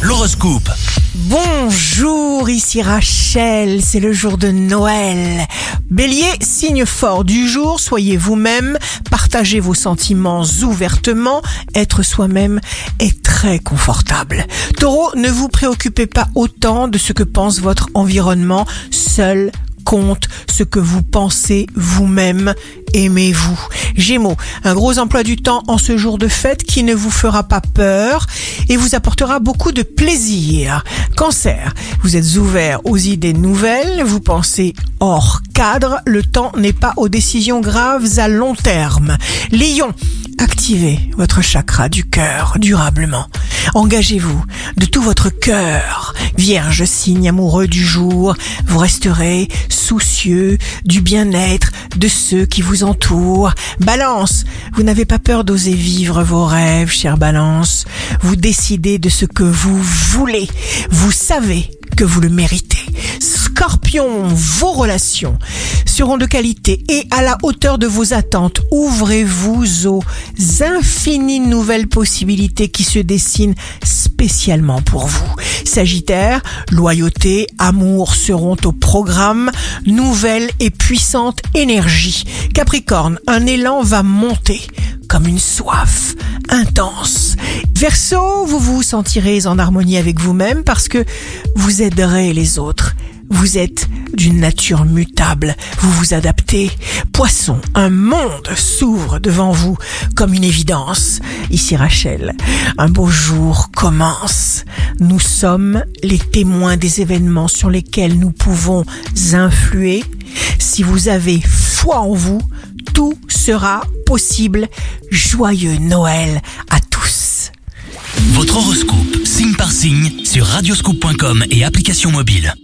L'horoscope. Bonjour, ici Rachel, c'est le jour de Noël. Bélier, signe fort du jour, soyez vous-même, partagez vos sentiments ouvertement, être soi-même est très confortable. Taureau, ne vous préoccupez pas autant de ce que pense votre environnement, seul compte ce que vous pensez vous-même. Aimez-vous. Gémeaux, un gros emploi du temps en ce jour de fête qui ne vous fera pas peur et vous apportera beaucoup de plaisir. Cancer, vous êtes ouvert aux idées nouvelles, vous pensez hors cadre, le temps n'est pas aux décisions graves à long terme. Lion, activez votre chakra du cœur durablement. Engagez-vous de tout votre cœur. Vierge, signe amoureux du jour, vous resterez soucieux du bien-être de ceux qui vous entourent. Balance, vous n'avez pas peur d'oser vivre vos rêves, chère Balance. Vous décidez de ce que vous voulez. Vous savez que vous le méritez. Scorpion, vos relations seront de qualité et à la hauteur de vos attentes. Ouvrez-vous aux infinies nouvelles possibilités qui se dessinent spécialement pour vous. Sagittaire, loyauté, amour seront au programme, nouvelle et puissante énergie. Capricorne, un élan va monter comme une soif intense. Verseau, vous vous sentirez en harmonie avec vous-même parce que vous aiderez les autres. Vous êtes d'une nature mutable, vous vous adaptez. Poisson, un monde s'ouvre devant vous comme une évidence. Ici Rachel, un beau jour commence. Nous sommes les témoins des événements sur lesquels nous pouvons influer. Si vous avez foi en vous, tout sera possible. Joyeux Noël à tous. Votre horoscope, signe par signe, sur radioscoop.com et application mobile.